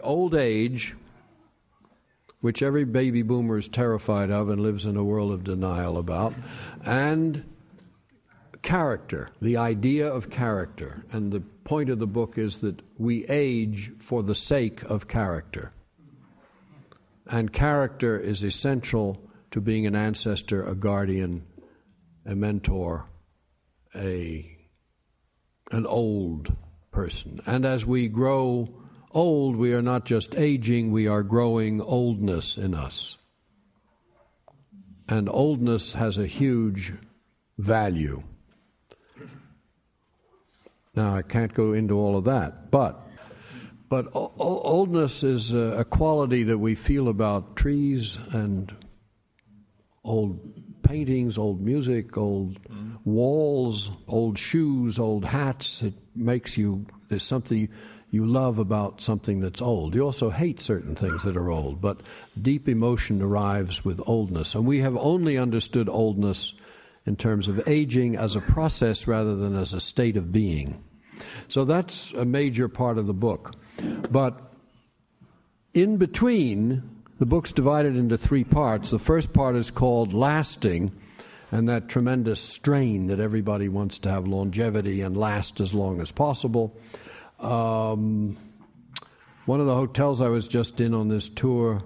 Old age, which every baby boomer is terrified of and lives in a world of denial about, and character, the idea of character. And the point of the book is that we age for the sake of character. And character is essential to being an ancestor, a guardian, a mentor, a an old person. And as we grow old, we are not just aging, we are growing oldness in us. And oldness has a huge value. Now, I can't go into all of that, but but oldness is a quality that we feel about trees and old paintings, old music, old mm. walls, old shoes, old hats. It makes you, there's something you love about something that's old. You also hate certain things that are old, but deep emotion arrives with oldness. And we have only understood oldness in terms of aging as a process rather than as a state of being. So that's a major part of the book. But in between, the book's divided into three parts. The first part is called Lasting, and that tremendous strain that everybody wants to have longevity and last as long as possible. Um, one of the hotels I was just in on this tour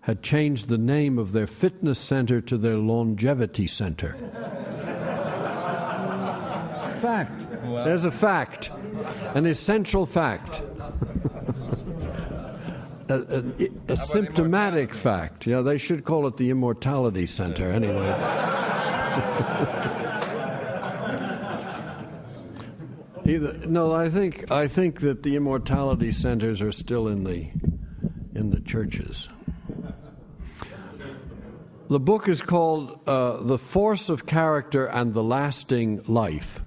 had changed the name of their fitness center to their longevity center. fact. There's a fact, an essential fact a, a, a symptomatic fact. Yeah, they should call it the Immortality Center anyway. Either, no, I think I think that the immortality centers are still in the in the churches. The book is called uh, "The Force of Character and the Lasting Life."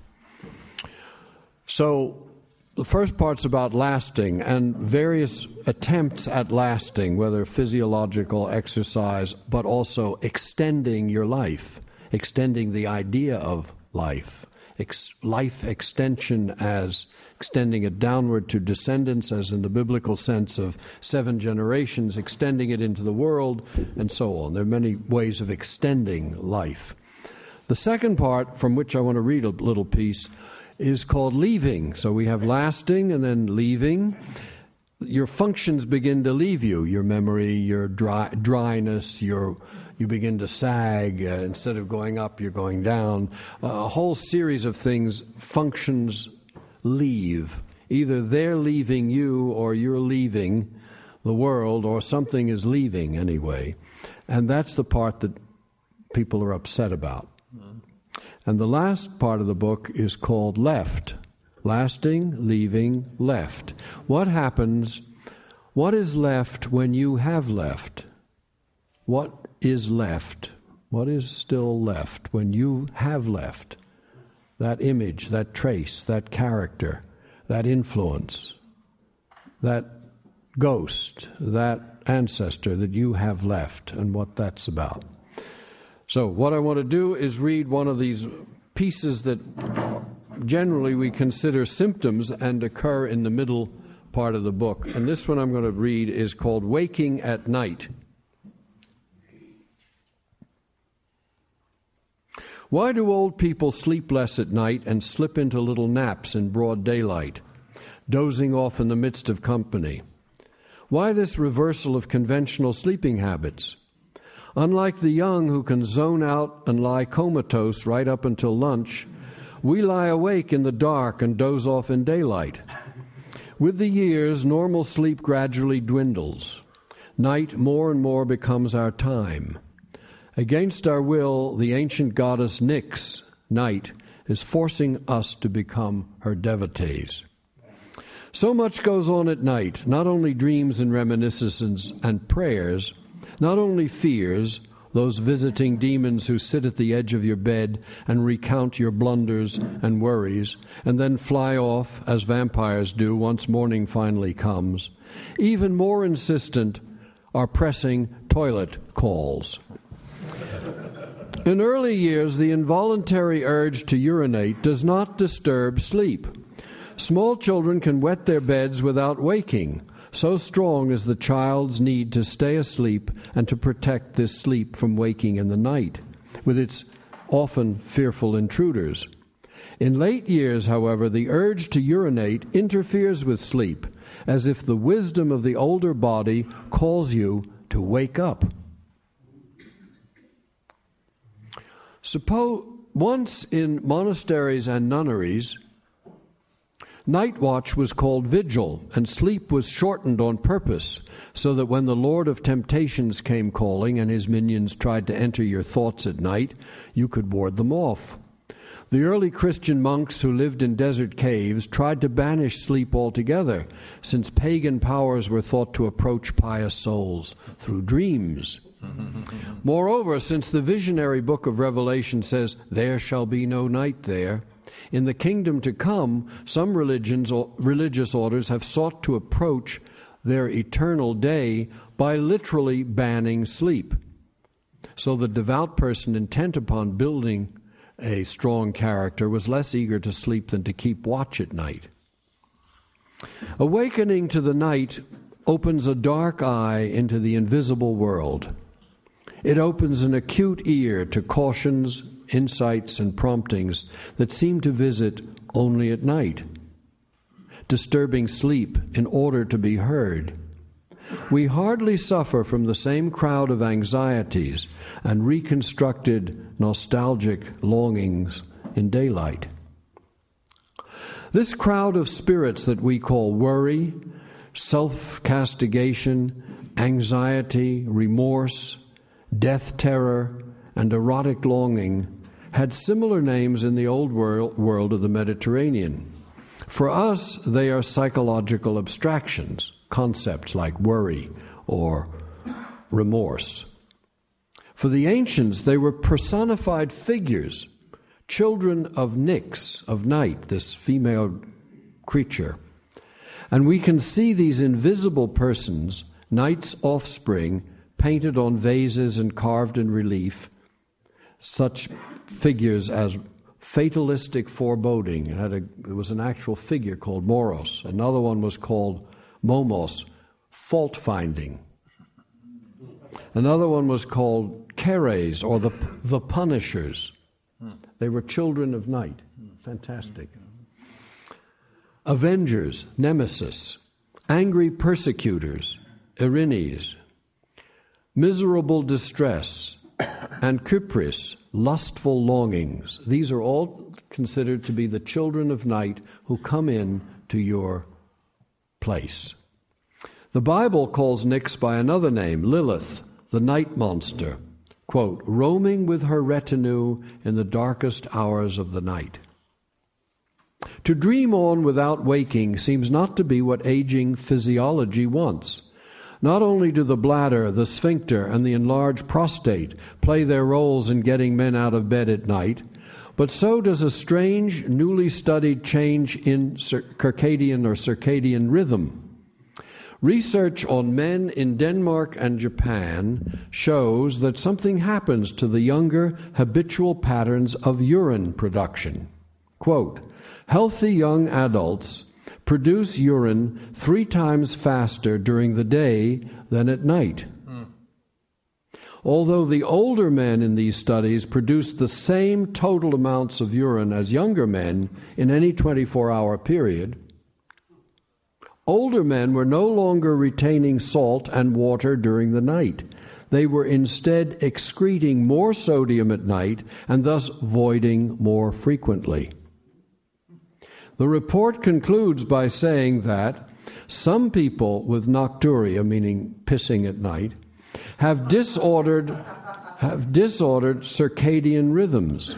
So the first part's about lasting and various attempts at lasting, whether physiological exercise, but also extending your life, extending the idea of life, Ex- life extension as extending it downward to descendants, as in the biblical sense of seven generations, extending it into the world, and so on. There are many ways of extending life. The second part, from which I want to read a little piece, is called leaving. So we have lasting and then leaving. Your functions begin to leave you. Your memory, your dry, dryness, your you begin to sag. Uh, instead of going up, you're going down. Uh, a whole series of things, functions leave. Either they're leaving you or you're leaving the world or something is leaving anyway. And that's the part that people are upset about. And the last part of the book is called Left. Lasting, leaving, left. What happens? What is left when you have left? What is left? What is still left when you have left? That image, that trace, that character, that influence, that ghost, that ancestor that you have left, and what that's about. So, what I want to do is read one of these pieces that generally we consider symptoms and occur in the middle part of the book. And this one I'm going to read is called Waking at Night. Why do old people sleep less at night and slip into little naps in broad daylight, dozing off in the midst of company? Why this reversal of conventional sleeping habits? Unlike the young who can zone out and lie comatose right up until lunch, we lie awake in the dark and doze off in daylight. With the years, normal sleep gradually dwindles. Night more and more becomes our time. Against our will, the ancient goddess Nyx, night, is forcing us to become her devotees. So much goes on at night, not only dreams and reminiscences and prayers, not only fears, those visiting demons who sit at the edge of your bed and recount your blunders and worries, and then fly off as vampires do once morning finally comes. Even more insistent are pressing toilet calls. In early years, the involuntary urge to urinate does not disturb sleep. Small children can wet their beds without waking. So strong is the child's need to stay asleep and to protect this sleep from waking in the night, with its often fearful intruders. In late years, however, the urge to urinate interferes with sleep, as if the wisdom of the older body calls you to wake up. Suppose once in monasteries and nunneries, night watch was called vigil, and sleep was shortened on purpose, so that when the Lord of temptations came calling and his minions tried to enter your thoughts at night, you could ward them off. The early Christian monks who lived in desert caves tried to banish sleep altogether, since pagan powers were thought to approach pious souls through dreams. Mm-hmm. Moreover, since the visionary book of Revelation says, There shall be no night there, in the kingdom to come, some religions, or religious orders have sought to approach their eternal day by literally banning sleep. So the devout person intent upon building a strong character was less eager to sleep than to keep watch at night. Awakening to the night opens a dark eye into the invisible world. It opens an acute ear to cautions, insights, and promptings that seem to visit only at night, disturbing sleep in order to be heard. We hardly suffer from the same crowd of anxieties and reconstructed nostalgic longings in daylight. This crowd of spirits that we call worry, self castigation, anxiety, remorse, death terror, and erotic longing had similar names in the old world, world of the Mediterranean. For us, they are psychological abstractions, concepts like worry or remorse. For the ancients, they were personified figures, children of Nyx, of night, this female creature. And we can see these invisible persons, night's offspring, painted on vases and carved in relief, such figures as fatalistic foreboding. It, had a, it was an actual figure called Moros. Another one was called Momos, fault finding. Another one was called Keres, or the, the Punishers. They were children of night. Fantastic. Avengers, Nemesis. Angry persecutors, Erinyes miserable distress, and kypris, lustful longings. These are all considered to be the children of night who come in to your place. The Bible calls Nyx by another name, Lilith, the night monster, quote, roaming with her retinue in the darkest hours of the night. To dream on without waking seems not to be what aging physiology wants. Not only do the bladder, the sphincter, and the enlarged prostate play their roles in getting men out of bed at night, but so does a strange, newly studied change in circadian or circadian rhythm. Research on men in Denmark and Japan shows that something happens to the younger habitual patterns of urine production. Quote, healthy young adults produce urine three times faster during the day than at night. Although the older men in these studies produced the same total amounts of urine as younger men in any 24 hour period, older men were no longer retaining salt and water during the night. They were instead excreting more sodium at night and thus voiding more frequently. The report concludes by saying that some people with nocturia, meaning pissing at night, have disordered have disordered circadian rhythms.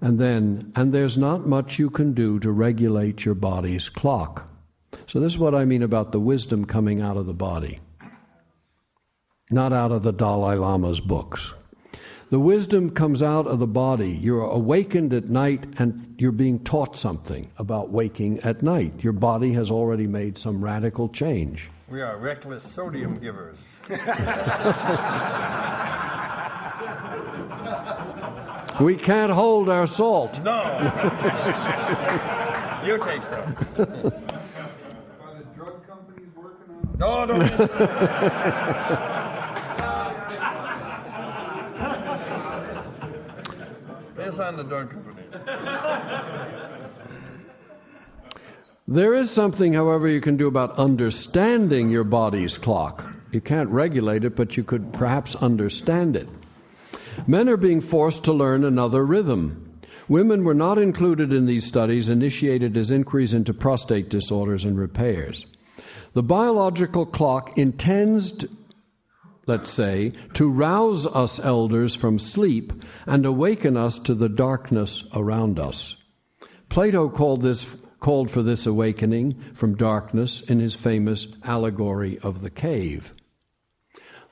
And then, and there's not much you can do to regulate your body's clock. So, this is what I mean about the wisdom coming out of the body, not out of the Dalai Lama's books. The wisdom comes out of the body. You're awakened at night and you're being taught something about waking at night. Your body has already made some radical change. We are reckless sodium givers. we can't hold our salt. No. you take some. Are the drug companies working on it? No, don't. The company. There is something, however, you can do about understanding your body's clock. You can't regulate it, but you could perhaps understand it. Men are being forced to learn another rhythm. Women were not included in these studies initiated as inquiries into prostate disorders and repairs. The biological clock intends, to, let's say, to rouse us elders from sleep and awaken us to the darkness around us. Plato called this called for this awakening from darkness in his famous allegory of the cave.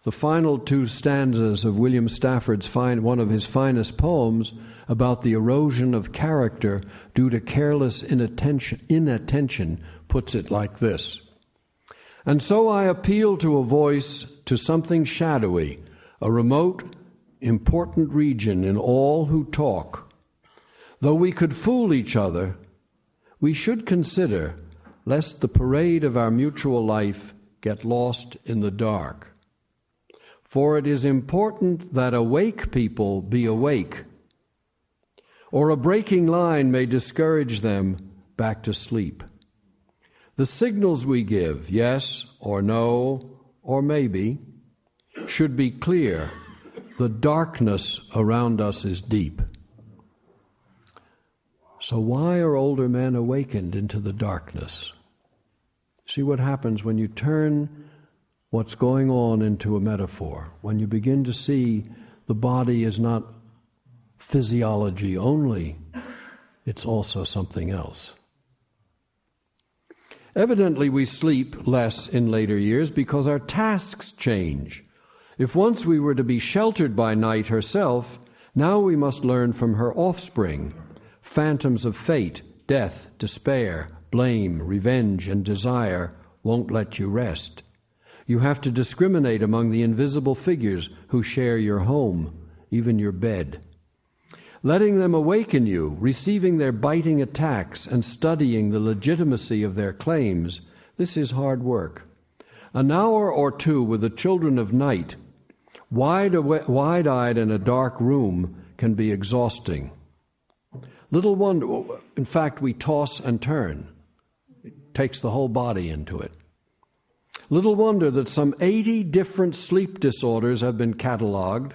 The final two stanzas of William Stafford's fine, one of his finest poems about the erosion of character due to careless inattention, inattention puts it like this. And so I appeal to a voice, to something shadowy, a remote, important region in all who talk. Though we could fool each other, we should consider lest the parade of our mutual life get lost in the dark. For it is important that awake people be awake, or a breaking line may discourage them back to sleep. The signals we give, yes or no or maybe, should be clear. The darkness around us is deep. So, why are older men awakened into the darkness? See what happens when you turn what's going on into a metaphor, when you begin to see the body is not physiology only, it's also something else. Evidently, we sleep less in later years because our tasks change. If once we were to be sheltered by night herself, now we must learn from her offspring Phantoms of fate, death, despair, blame, revenge, and desire won't let you rest. You have to discriminate among the invisible figures who share your home, even your bed. Letting them awaken you, receiving their biting attacks, and studying the legitimacy of their claims, this is hard work. An hour or two with the children of night, wide eyed in a dark room, can be exhausting. Little wonder, in fact, we toss and turn. It takes the whole body into it. Little wonder that some 80 different sleep disorders have been cataloged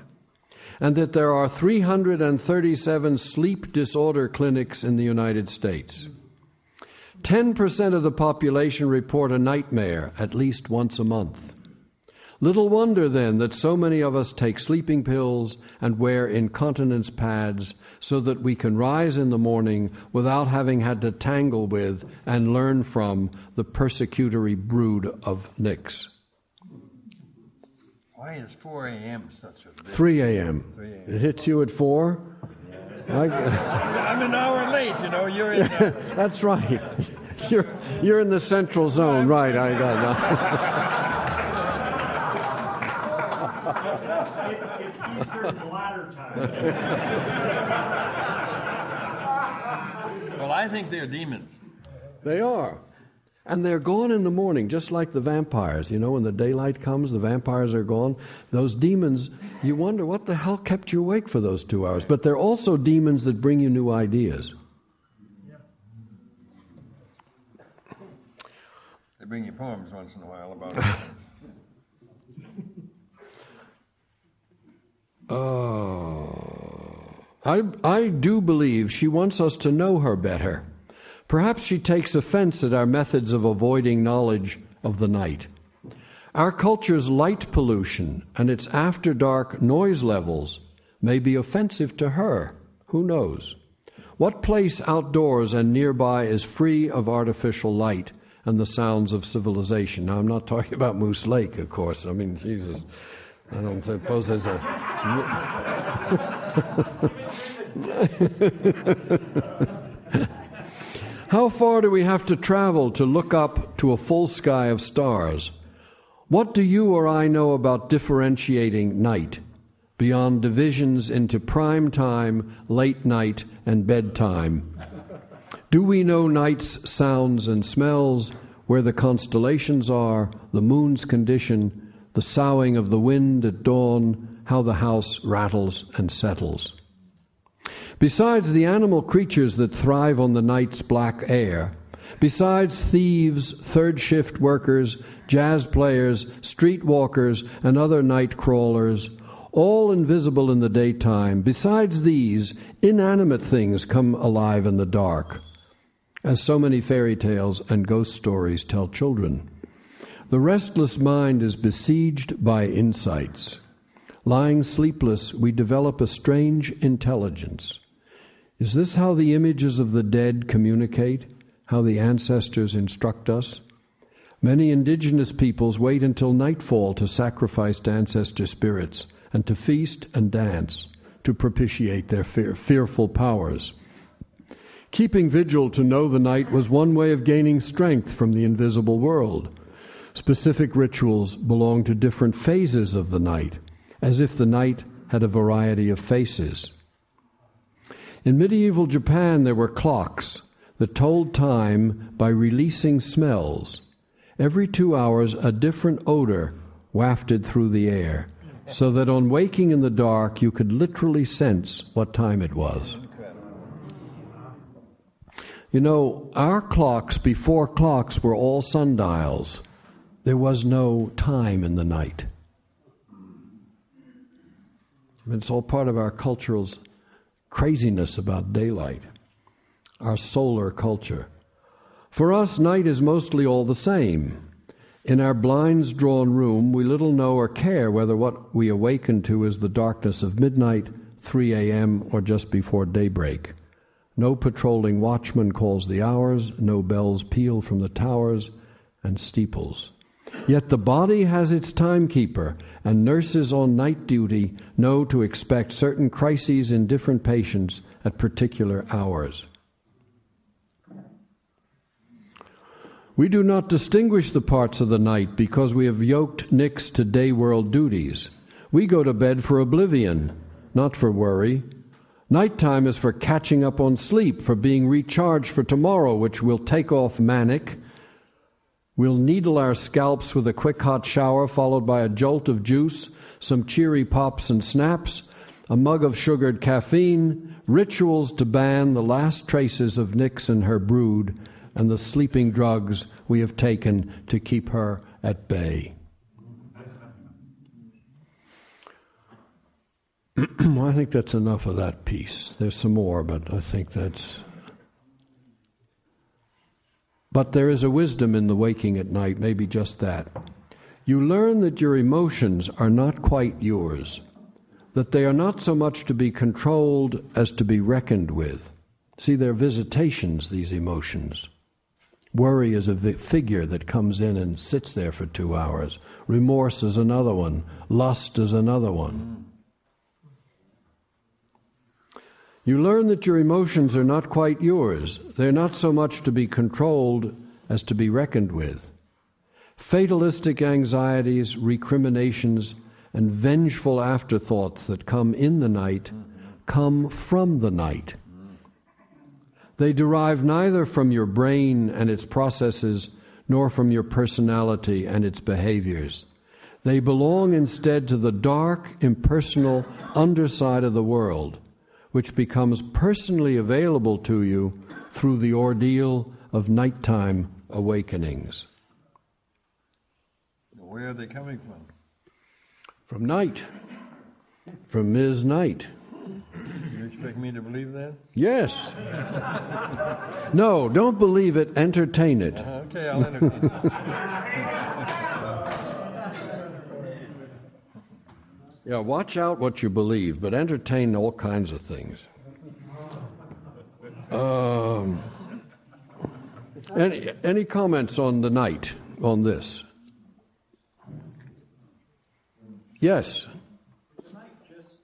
and that there are 337 sleep disorder clinics in the United States. 10% of the population report a nightmare at least once a month. Little wonder then that so many of us take sleeping pills and wear incontinence pads so that we can rise in the morning without having had to tangle with and learn from the persecutory brood of Nyx. Why is 4 a.m. such a big 3 a.m. It hits you at 4? I, I'm an hour late, you know. You're in the, that's right. You're, you're in the central zone, right? I got It's Eastern bladder time. well, I think they're demons. They are. And they're gone in the morning, just like the vampires. You know, when the daylight comes, the vampires are gone. Those demons, you wonder what the hell kept you awake for those two hours. But they're also demons that bring you new ideas. They bring you poems once in a while about it. Oh. I, I do believe she wants us to know her better. Perhaps she takes offense at our methods of avoiding knowledge of the night. Our culture's light pollution and its after dark noise levels may be offensive to her. Who knows? What place outdoors and nearby is free of artificial light and the sounds of civilization. Now, I'm not talking about Moose Lake, of course. I mean, Jesus, I don't suppose there's a. How far do we have to travel to look up to a full sky of stars? What do you or I know about differentiating night beyond divisions into prime time, late night, and bedtime? Do we know night's sounds and smells, where the constellations are, the moon's condition, the soughing of the wind at dawn, how the house rattles and settles? Besides the animal creatures that thrive on the night's black air, besides thieves, third shift workers, jazz players, street walkers, and other night crawlers, all invisible in the daytime, besides these, inanimate things come alive in the dark, as so many fairy tales and ghost stories tell children. The restless mind is besieged by insights. Lying sleepless, we develop a strange intelligence. Is this how the images of the dead communicate? How the ancestors instruct us? Many indigenous peoples wait until nightfall to sacrifice to ancestor spirits and to feast and dance to propitiate their fear, fearful powers. Keeping vigil to know the night was one way of gaining strength from the invisible world. Specific rituals belong to different phases of the night, as if the night had a variety of faces. In medieval Japan, there were clocks that told time by releasing smells. Every two hours, a different odor wafted through the air, so that on waking in the dark, you could literally sense what time it was. You know, our clocks before clocks were all sundials. There was no time in the night. It's all part of our cultural craziness about daylight, our solar culture. For us, night is mostly all the same. In our blinds drawn room, we little know or care whether what we awaken to is the darkness of midnight, 3 a.m., or just before daybreak. No patrolling watchman calls the hours, no bells peal from the towers and steeples. Yet the body has its timekeeper, and nurses on night duty know to expect certain crises in different patients at particular hours. We do not distinguish the parts of the night because we have yoked Nyx to day world duties. We go to bed for oblivion, not for worry. Nighttime is for catching up on sleep, for being recharged for tomorrow, which will take off manic We'll needle our scalps with a quick hot shower followed by a jolt of juice, some cheery pops and snaps, a mug of sugared caffeine, rituals to ban the last traces of Nyx and her brood, and the sleeping drugs we have taken to keep her at bay. I think that's enough of that piece. There's some more, but I think that's but there is a wisdom in the waking at night, maybe just that. You learn that your emotions are not quite yours, that they are not so much to be controlled as to be reckoned with. See, they're visitations, these emotions. Worry is a figure that comes in and sits there for two hours. Remorse is another one. Lust is another one. You learn that your emotions are not quite yours. They're not so much to be controlled as to be reckoned with. Fatalistic anxieties, recriminations, and vengeful afterthoughts that come in the night come from the night. They derive neither from your brain and its processes nor from your personality and its behaviors. They belong instead to the dark, impersonal underside of the world which becomes personally available to you through the ordeal of nighttime awakenings. Where are they coming from? From night. From Ms. Night. You expect me to believe that? Yes. no, don't believe it, entertain it. Uh, okay, I'll entertain it. Yeah, watch out what you believe, but entertain all kinds of things. Um, Any, any comments on the night on this? Yes. Is the night just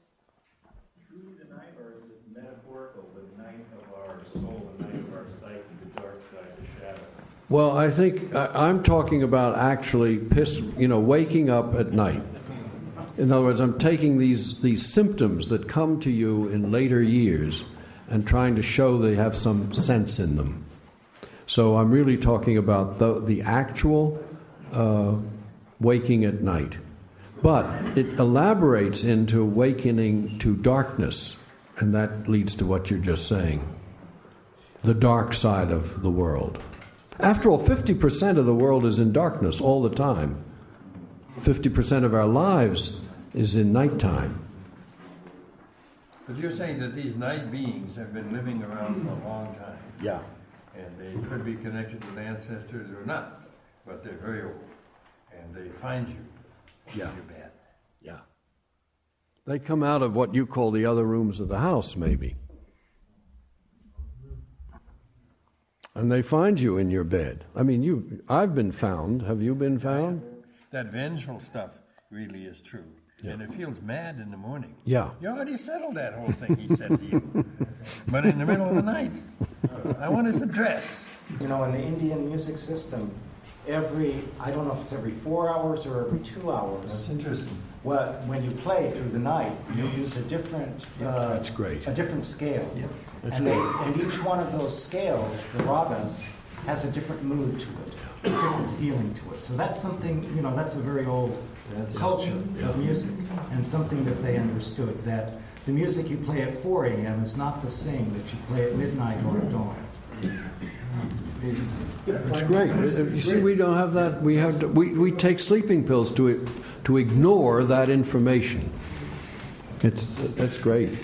truly the night, or is it metaphorical, the night of our soul, the night of our psyche, the dark side, the shadow? Well, I think I, I'm talking about actually piss, you know, waking up at night. In other words, I'm taking these these symptoms that come to you in later years and trying to show they have some sense in them. So I'm really talking about the the actual uh, waking at night, but it elaborates into awakening to darkness, and that leads to what you're just saying, the dark side of the world. After all, 50% of the world is in darkness all the time. 50% of our lives is in nighttime. But you're saying that these night beings have been living around for a long time. Yeah. And they could be connected with ancestors or not, but they're very old. And they find you. Yeah. You're bad. Yeah. They come out of what you call the other rooms of the house, maybe. And they find you in your bed. I mean, you. I've been found. Have you been found? That vengeful stuff really is true. And it feels mad in the morning. Yeah. You already settled that whole thing, he said to you. but in the middle of the night, I want his address. You know, in the Indian music system, every, I don't know if it's every four hours or every two hours, That's interesting. well, when you play through the night, you use a different, uh, That's great. a different scale. That's And they, and each one of those scales, the ragas, has a different mood to it, a different feeling to it. So that's something, you know, that's a very old culture of music, and something that they understood, that the music you play at 4 a.m. is not the same that you play at midnight or at dawn. It's great. You see, we don't have that. We have to, we, we take sleeping pills to to ignore that information. It's that's great.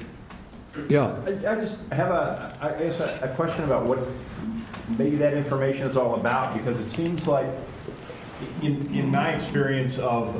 Yeah. I, I just have a, I guess a, a question about what maybe that information is all about because it seems like, in, in my experience of,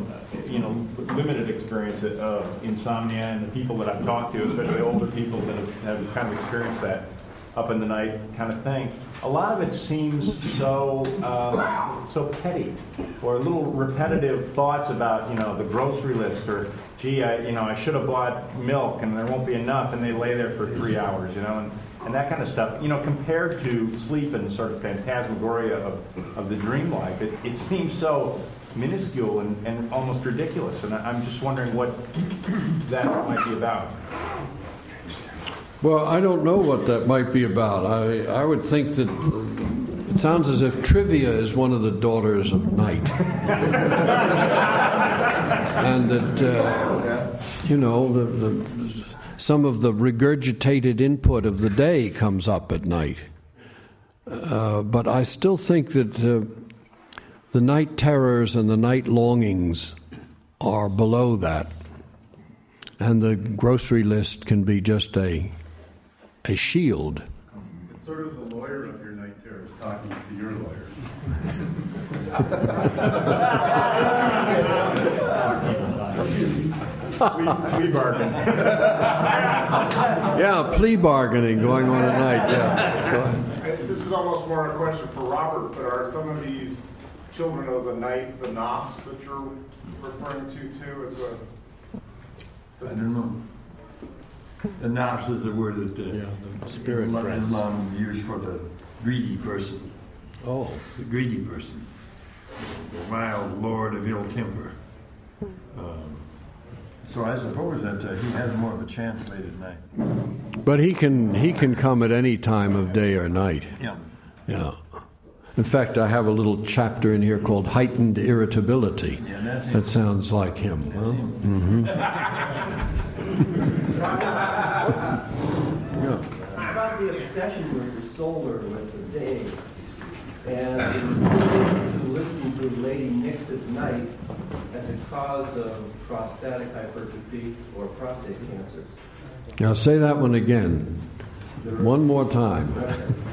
you know, limited experience of insomnia and the people that I've talked to, especially older people that have, have kind of experienced that up in the night kind of thing, a lot of it seems so uh, so petty or little repetitive thoughts about you know the grocery list or gee I you know I should have bought milk and there won't be enough and they lay there for three hours you know and, and that kind of stuff you know compared to sleep and sort of phantasmagoria of, of the dream life it, it seems so minuscule and, and almost ridiculous and I, I'm just wondering what that might be about. Well, I don't know what that might be about. I I would think that it sounds as if trivia is one of the daughters of night, and that uh, you know the, the some of the regurgitated input of the day comes up at night. Uh, but I still think that uh, the night terrors and the night longings are below that, and the grocery list can be just a a shield. It's sort of the lawyer of your night terrors talking to your lawyer. We, we bargain. Yeah, plea bargaining going on at night. Yeah. This is almost more a question for Robert, but are some of these children of the night the nafs that you're referring to too? It's a I don't know. The nafs is the word that uh, Yeah, the spirit Islam. Islam used for the greedy person, Oh, the greedy person, the wild lord of ill temper. Um, so I suppose that uh, he has more of a chance late at night. but he can he can come at any time of day or night. Yeah. Yeah. In fact, I have a little chapter in here called heightened irritability. Yeah. That sounds like him. That's huh? him. Yeah. about the obsession with the solar, with the day, and to listen to Lady Nyx at night as a cause of prostatic hypertrophy or prostate cancers. Now say that one again. One more time.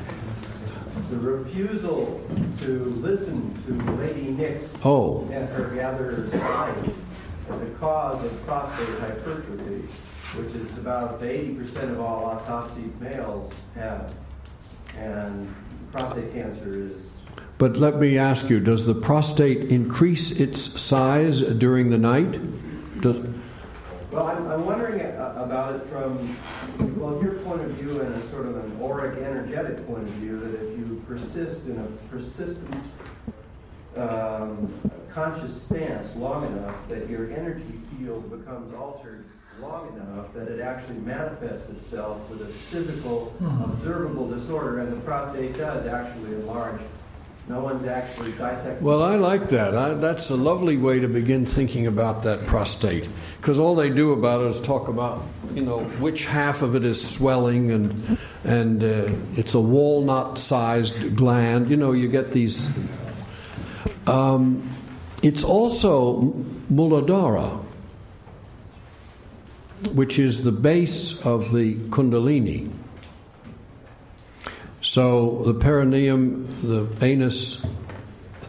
The refusal to listen to Lady Nyx Oh. and her gatherers at night as a cause of prostate hypertrophy, which is about 80% of all autopsied males have. And prostate cancer is But let me ask you, does the prostate increase its size during the night? Does, Well, I'm, I'm wondering about it from, well, your point of view and a sort of an auric, energetic point of view, that if you persist in a persistent um, conscious stance long enough, that your energy field becomes altered long enough that it actually manifests itself with a physical, observable disorder, and the prostate does actually enlarge. No one's actually dissected. well, I like that. I, that's a lovely way to begin thinking about that prostate. Because all they do about it is talk about, you know, which half of it is swelling and, and uh, it's a walnut sized gland. You know, you get these. Um, it's also Muladhara, which is the base of the Kundalini. So the perineum, the anus,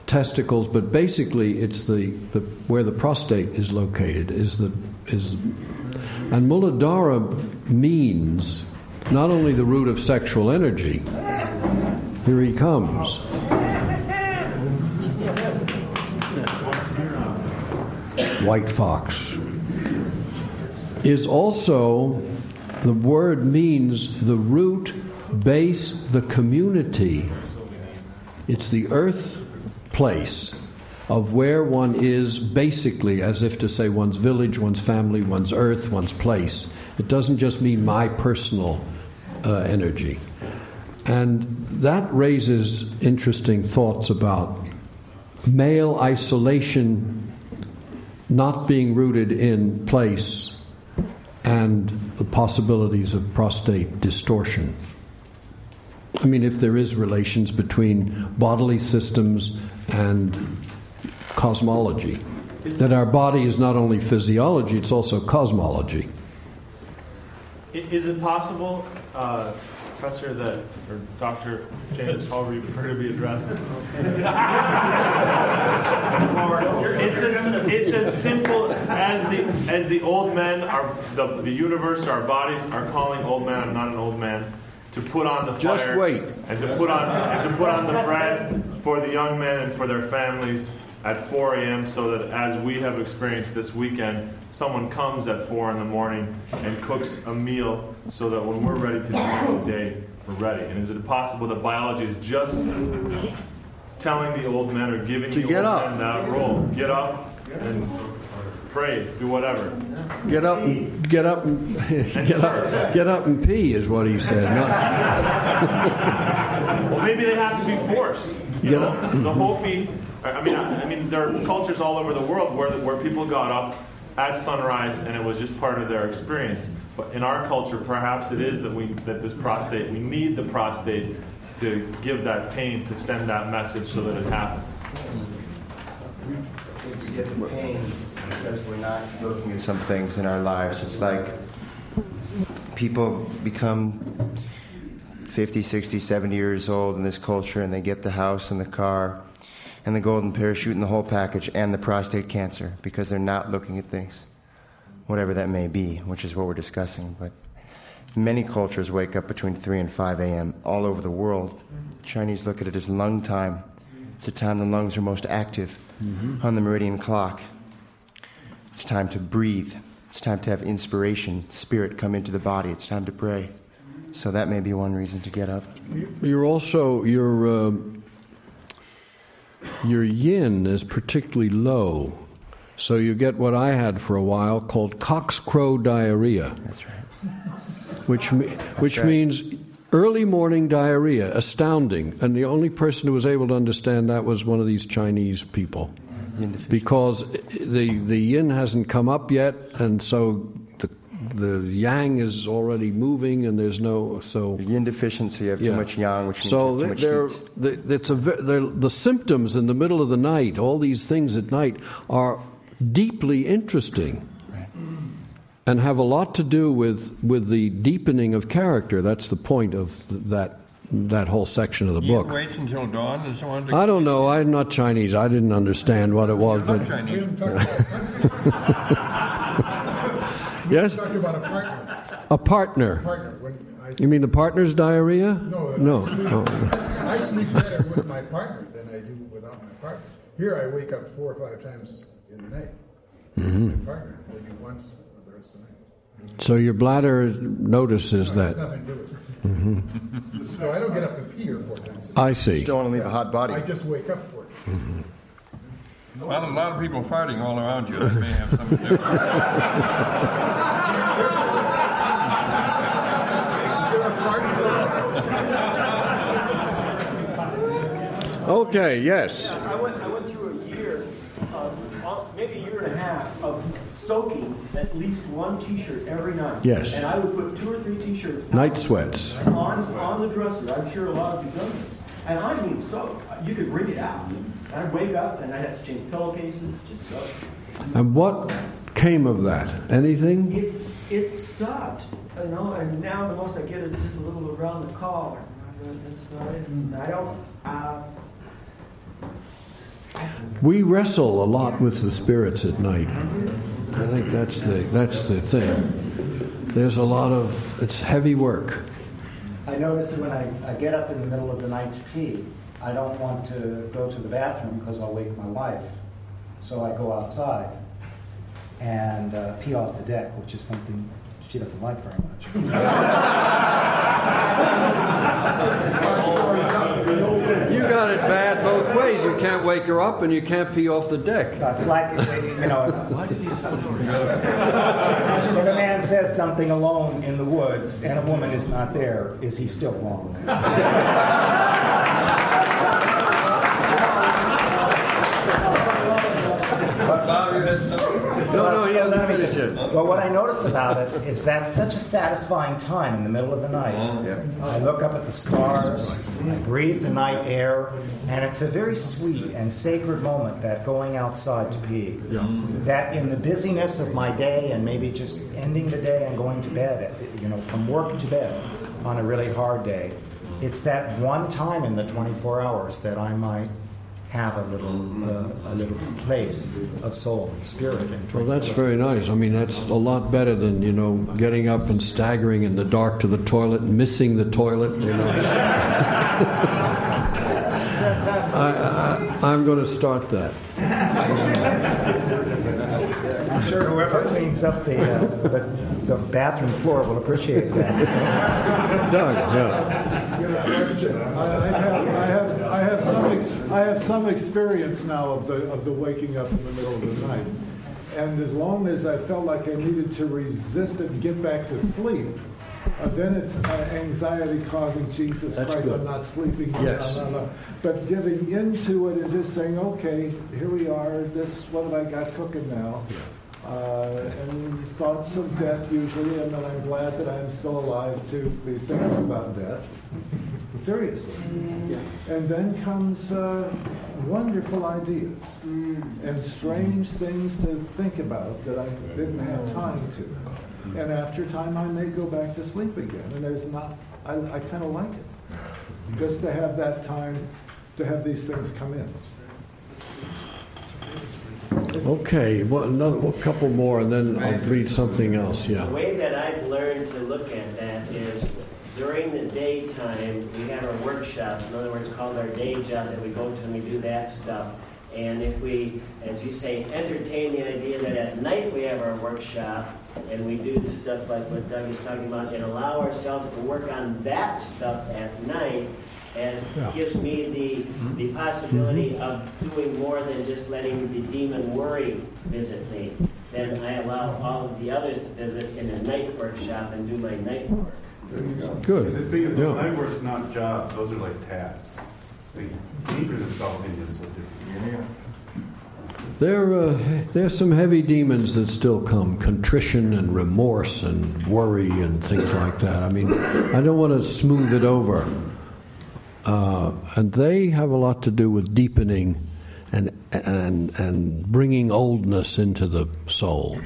testicles, but basically it's the, the where the prostate is located is the is and Muladhara means not only the root of sexual energy. Here he comes. White fox is also the word means the root base the community. It's the earth place of where one is basically as if to say one's village one's family one's earth one's place. It doesn't just mean my personal uh, energy. And that raises interesting thoughts about male isolation not being rooted in place and the possibilities of prostate distortion. I mean, if there is relations between bodily systems and cosmology, that our body is not only physiology, it's also cosmology. Is it possible, uh, Professor, that, or Dr. James, however you prefer to be addressed? it's, as, it's as simple as the as the old men are the, the universe, our bodies are calling old man. I'm not an old man. To put on the Just fire wait. and to put on and to put on the bread for the young men and for their families at 4 a.m. so that as we have experienced this weekend, someone comes at 4 in the morning and cooks a meal so that when we're ready to begin the day, we're ready. And is it possible that biology is just telling the old men or giving To the get old up. men that role? Get up and pray, do whatever. Get up, and, get up, and, get up, get up and pee is what he said. Well, maybe they have to be forced. You Get know, up. the mm-hmm. Hopi. I I mean, I, I mean, there are cultures all over the world where where people got up at sunrise and it was just part of their experience. But in our culture, perhaps it is that we that this prostate, we need the prostate to give that pain, to send that message so that it happens. We get the pain because we're not looking at some things in our lives. It's like people become 50, 60, 70 years old in this culture and they get the house and the car and the golden parachute and the whole package and the prostate cancer because they're not looking at things, whatever that may be, which is what we're discussing. But many cultures wake up between 3 and 5 a.m. all over the world. Chinese look at it as lung time. It's the time the lungs are most active mm-hmm. on the meridian clock. It's time to breathe. It's time to have inspiration, spirit come into the body. It's time to pray. So that may be one reason to get up. you're also your uh, your yin is particularly low, so you get what I had for a while called cockscrow diarrhea. That's right. which me, which right. means early morning diarrhea, astounding. And the only person who was able to understand that was one of these Chinese people, because the the yin hasn't come up yet, and so the the yang is already moving, and there's no so Yin deficiency, you have too much yang, which means so you have too much they're, heat. they it's a ve- the symptoms in the middle of the night, all these things at night, are deeply interesting, and have a lot to do with with the deepening of character. That's the point of that that whole section of the You book. wait until dawn and so on. I don't know. I'm not Chinese. I didn't understand what it was, You're but Chinese. yes, talked about a partner. a partner. Partner. When I, You mean the partner's diarrhea? No, No. I sleep, Oh. I sleep better with my partner than I do without my partner. Here I wake up four or five times in the night. Mhm. My partner, maybe once the rest of the night. So your bladder notices No, that. has nothing to do with it. Mhm. So I don't get up and pee here four times. a day. I see. Don't want to leave a hot body. I just wake up for it. Well, a lot of people farting all around you. That may have something to do with Okay, yes. I went, I went through a year, of, uh, maybe a year and a half of soaking at least one T-shirt every night. Yes. And I would put two or three T-shirts Night sweats. on on the dresser. I'm sure a lot of you done this. And I mean soak. You could bring it out. I'd wake up and I'd have to change pillowcases, just soak. And what came of that? Anything? It it stopped, you know. And now the most I get is just a little around the collar. That's about it. And I don't. Uh, We wrestle a lot with the spirits at night. I think that's the that's the thing. There's a lot of it's heavy work. I notice that when I, I get up in the middle of the night to pee, I don't want to go to the bathroom because I'll wake my wife. So I go outside and uh, pee off the deck, which is something she doesn't like very much. You got it bad both ways. You can't wake her up and you can't pee off the deck. That's like, you know, if a man says something alone in the woods and a woman is not there, is he still wrong? No, no, he hasn't finished it. Well, what I notice about it is that's such a satisfying time in the middle of the night. I look up at the stars, I breathe the night air, and it's a very sweet and sacred moment that going outside to pee. That in the busyness of my day and maybe just ending the day and going to bed, at, you know, from work to bed on a really hard day, it's that one time in the 24 hours that I might have a little uh, a little place of soul and spirit and Well, that's very nice. I mean, that's a lot better than you know getting up and staggering in the dark to the toilet, and missing the toilet. You know. I, I, I'm going to start that. I'm sure whoever cleans up the, uh, the, the bathroom floor will appreciate that. Doug, yeah. I I have, I have, I have some, ex- I have some experience now of the, of the waking up in the middle of the night. And as long as I felt like I needed to resist it and get back to sleep, uh, then it's uh, anxiety causing Jesus That's Christ, good. I'm not sleeping. Yes. blah, blah, blah." But getting into it and just saying, okay, here we are, this, what have I got cooking now? Uh, and thoughts of death usually, and then I'm glad that I'm still alive to be thinking about death. Seriously. And then comes uh, wonderful ideas and strange things to think about that I didn't have time to. And after time, I may go back to sleep again. And there's not, I, I kind of like it. Just to have that time to have these things come in. Okay, well, another, a couple more, and then I'll read something else. Yeah. The Yeah. way that I've learned to look at that is during the daytime, we have our workshops, in other words, called our day job that we go to and we do that stuff. And if we, as you say, entertain the idea that at night we have our workshop and we do the stuff like what Doug is talking about and allow ourselves to work on that stuff at night, and Yeah. gives me the, the possibility of doing more than just letting the demon worry visit me. Then I allow all of the others to visit in a night workshop and do my night work. Go. Good. The thing is, the Yeah. night work's not jobs, those are like tasks. They anchor themselves into something. There, uh, there's some heavy demons that still come: contrition and remorse and worry and things like that. I mean, I don't want to smooth it over, uh, and they have a lot to do with deepening and and and bringing oldness into the soul.